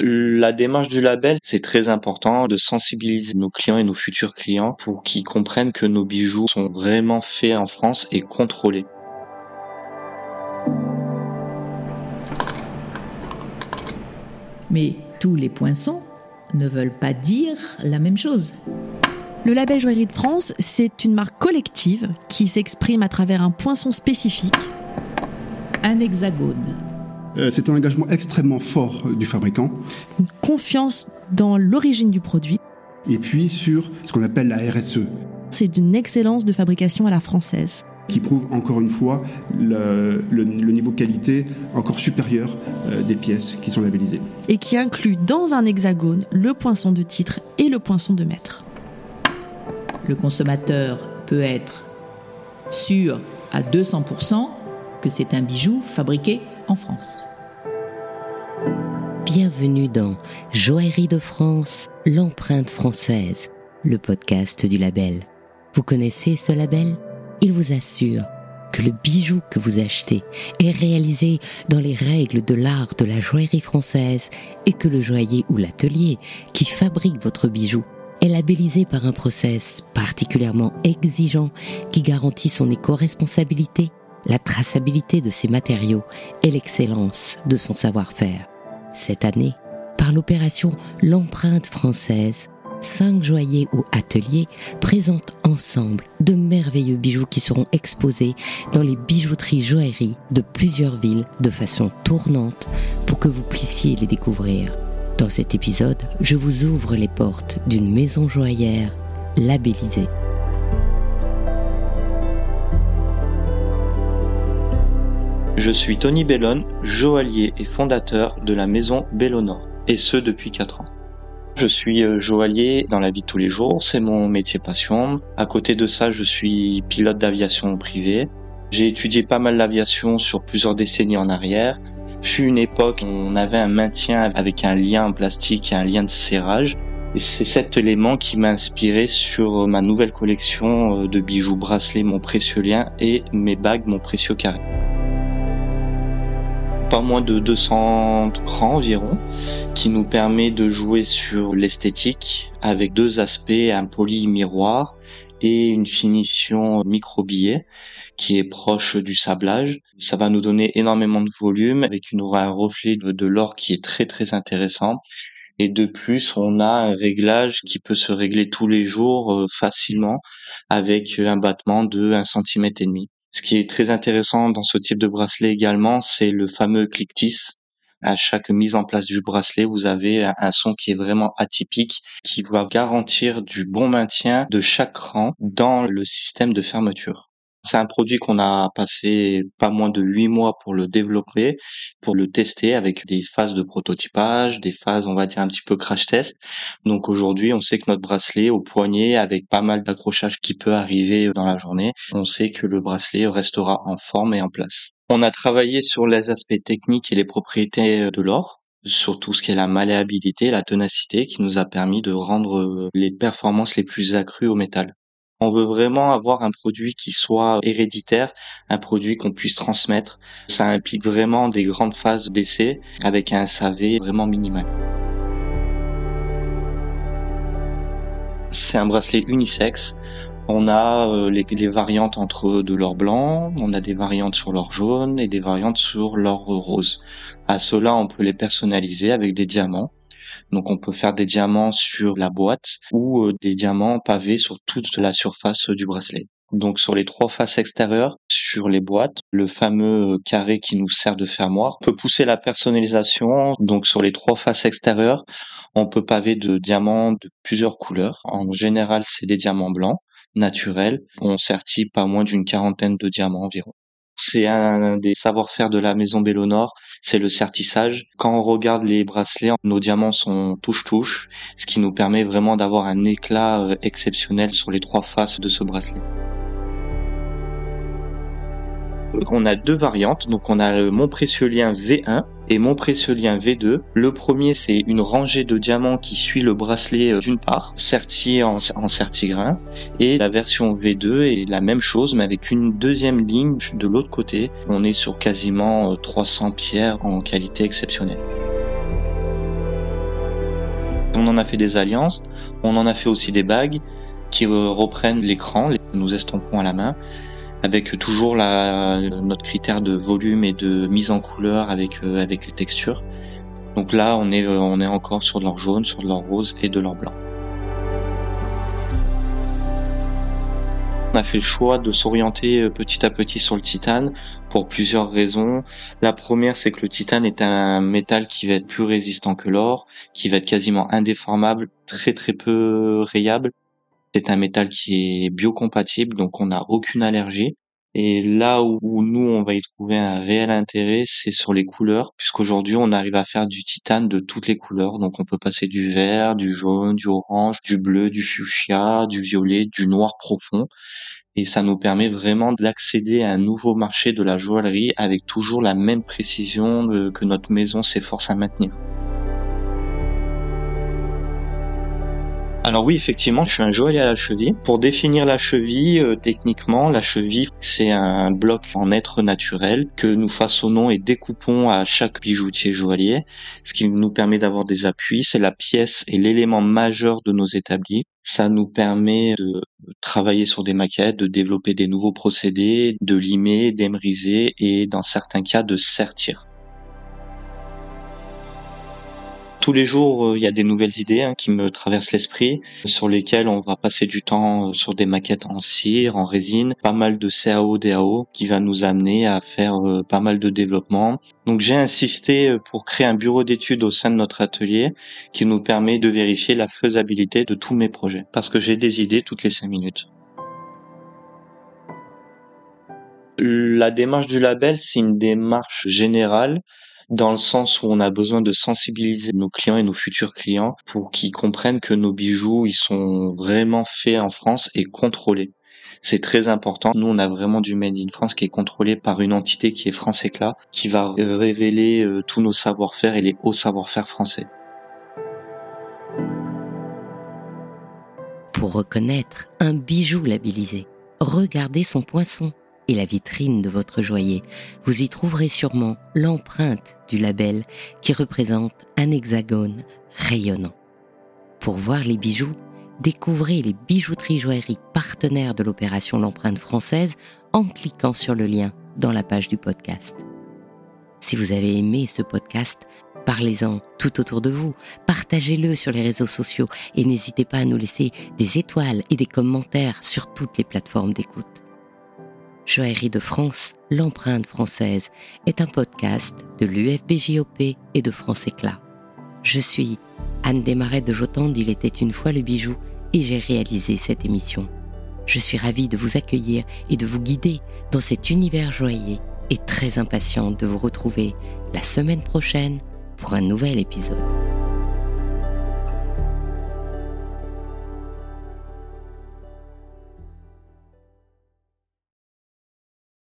La démarche du label, c'est très important de sensibiliser nos clients et nos futurs clients pour qu'ils comprennent que nos bijoux sont vraiment faits en France et contrôlés. Mais tous les poinçons ne veulent pas dire la même chose. Le label Joaillerie de France, c'est une marque collective qui s'exprime à travers un poinçon spécifique. Un hexagone. Euh, c'est un engagement extrêmement fort euh, du fabricant. Une confiance dans l'origine du produit. Et puis sur ce qu'on appelle la RSE. C'est d'une excellence de fabrication à la française qui prouve encore une fois le, niveau qualité encore supérieur euh, des pièces qui sont labellisées. Et qui inclut dans un hexagone le poinçon de titre et le poinçon de maître. Le consommateur peut être sûr à 200% que c'est un bijou fabriqué en France. Bienvenue dans Joaillerie de France, l'empreinte française, le podcast du label. Vous connaissez ce label? Il vous assure que le bijou que vous achetez est réalisé dans les règles de l'art de la joaillerie française et que le joaillier ou l'atelier qui fabrique votre bijou est labellisé par un process particulièrement exigeant qui garantit son éco-responsabilité, la traçabilité de ses matériaux et l'excellence de son savoir-faire. Cette année, par l'opération L'empreinte française, cinq joailliers ou ateliers présentent ensemble de merveilleux bijoux qui seront exposés dans les bijouteries joailleries de plusieurs villes de façon tournante pour que vous puissiez les découvrir. Dans cet épisode, je vous ouvre les portes d'une maison joaillère labellisée. Je suis Tony Bellon, joaillier et fondateur de la maison Bellonor, et ce depuis 4 ans. Je suis euh, joaillier dans la vie de tous les jours, c'est mon métier passion. À côté de ça, je suis pilote d'aviation privée. J'ai étudié pas mal l'aviation sur plusieurs décennies en arrière. Fut une époque où on avait un maintien avec un lien en plastique et un lien de serrage. Et c'est cet élément qui m'a inspiré sur ma nouvelle collection euh, de bijoux bracelets Mon Précieux Lien et mes bagues Mon Précieux Carré pas moins de 200 crans environ, qui nous permet de jouer sur l'esthétique avec deux aspects, un poly miroir et une finition micro-billet qui est proche du sablage. Ça va nous donner énormément de volume avec une, un reflet de, de l'or qui est très très intéressant. Et de plus, on a un réglage qui peut se régler tous les jours euh, facilement avec un battement de 1 cm et demi. Ce qui est très intéressant dans ce type de bracelet également, c'est le fameux clic-tis. À chaque mise en place du bracelet, vous avez un son qui est vraiment atypique, qui va garantir du bon maintien de chaque rang dans le système de fermeture. C'est un produit qu'on a passé pas moins de huit mois pour le développer, pour le tester avec des phases de prototypage, des phases, on va dire, un petit peu crash test. Donc aujourd'hui, on sait que notre bracelet au poignet, avec pas mal d'accrochage qui peut arriver dans la journée, on sait que le bracelet restera en forme et en place. On a travaillé sur les aspects techniques et les propriétés de l'or, surtout ce qui est la malléabilité, la ténacité, qui nous a permis de rendre les performances les plus accrues au métal. On veut vraiment avoir un produit qui soit héréditaire, un produit qu'on puisse transmettre. Ça implique vraiment des grandes phases d'essai avec un SAV vraiment minimal. C'est un bracelet unisexe. On a euh, les, variantes entre de l'or blanc, on a des variantes sur l'or jaune et des variantes sur l'or rose. À cela, on peut les personnaliser avec des diamants. Donc on peut faire des diamants sur la boîte ou euh, des diamants pavés sur toute la surface du bracelet. Donc sur les trois faces extérieures, sur les boîtes, le fameux euh, carré qui nous sert de fermoir peut pousser la personnalisation. Donc sur les trois faces extérieures, on peut paver de diamants de plusieurs couleurs. En général, c'est des diamants blancs naturels. On sertit pas moins d'une quarantaine de diamants environ. C'est un des savoir-faire de la maison Bellonor, c'est le sertissage. Quand on regarde les bracelets, nos diamants sont touche-touche, ce qui nous permet vraiment d'avoir un éclat euh, exceptionnel sur les trois faces de ce bracelet. On a deux variantes, donc on a le Mon Précieux Lien V1 et Mon Précieux Lien V2. Le premier, c'est une rangée de diamants qui suit le bracelet euh, d'une part, serti en, en sertigrain, et la version V2 est la même chose, mais avec une deuxième ligne de l'autre côté. On est sur quasiment 300 euh, pierres en qualité exceptionnelle. On en a fait des alliances, on en a fait aussi des bagues qui reprennent l'écran, nous estompons à la main, avec toujours la, notre critère de volume et de mise en couleur avec, euh, les textures. Donc là, on est, euh, on est encore sur de l'or jaune, sur de l'or rose et de l'or blanc. On a fait le choix de s'orienter euh, petit à petit sur le titane pour plusieurs raisons. La première, c'est que le titane est un métal qui va être plus résistant que l'or, qui va être quasiment indéformable, très très peu rayable. C'est un métal qui est biocompatible, donc on n'a aucune allergie. Et là où, nous, on va y trouver un réel intérêt, c'est sur les couleurs, puisqu'aujourd'hui, on arrive à faire du titane de toutes les couleurs. Donc, on peut passer du vert, du jaune, du orange, du bleu, du fuchsia, du violet, du noir profond. Et ça nous permet vraiment d'accéder à un nouveau marché de la joaillerie avec toujours la même précision que notre maison s'efforce à maintenir. Alors oui, effectivement, je suis un joaillier à la cheville. Pour définir la cheville, euh, techniquement, la cheville, c'est un bloc en être naturel que nous façonnons et découpons à chaque bijoutier joaillier, ce qui nous permet d'avoir des appuis. C'est la pièce et l'élément majeur de nos établis. Ça nous permet de travailler sur des maquettes, de développer des nouveaux procédés, de limer, d'émeriser et dans certains cas de sertir. Tous les jours, euh, il y a des nouvelles idées hein, qui me traversent l'esprit, sur lesquelles on va passer du temps euh, sur des maquettes en cire, en résine, pas mal de CAO, DAO, qui va nous amener à faire euh, pas mal de développement. Donc j'ai insisté pour créer un bureau d'études au sein de notre atelier qui nous permet de vérifier la faisabilité de tous mes projets, parce que j'ai des idées toutes les cinq minutes. La démarche du label, c'est une démarche générale dans le sens où on a besoin de sensibiliser nos clients et nos futurs clients pour qu'ils comprennent que nos bijoux, ils sont vraiment faits en France et contrôlés. C'est très important. Nous, on a vraiment du Made in France qui est contrôlé par une entité qui est France Éclat, qui va révéler euh, tous nos savoir-faire et les hauts savoir-faire français. Pour reconnaître un bijou labellisé, regardez son poinçon et la vitrine de votre joaillier, vous y trouverez sûrement l'empreinte du label qui représente un hexagone rayonnant. Pour voir les bijoux, découvrez les bijouteries joailleries partenaires de l'opération L'empreinte française en cliquant sur le lien dans la page du podcast. Si vous avez aimé ce podcast, parlez-en tout autour de vous, partagez-le sur les réseaux sociaux et n'hésitez pas à nous laisser des étoiles et des commentaires sur toutes les plateformes d'écoute. Joaillerie de France, l'empreinte française, est un podcast de l'UFBJOP et de France Éclat. Je suis Anne Desmarais de Jotande, il était une fois le bijou, et j'ai réalisé cette émission. Je suis ravie de vous accueillir et de vous guider dans cet univers joyeux et très impatiente de vous retrouver la semaine prochaine pour un nouvel épisode.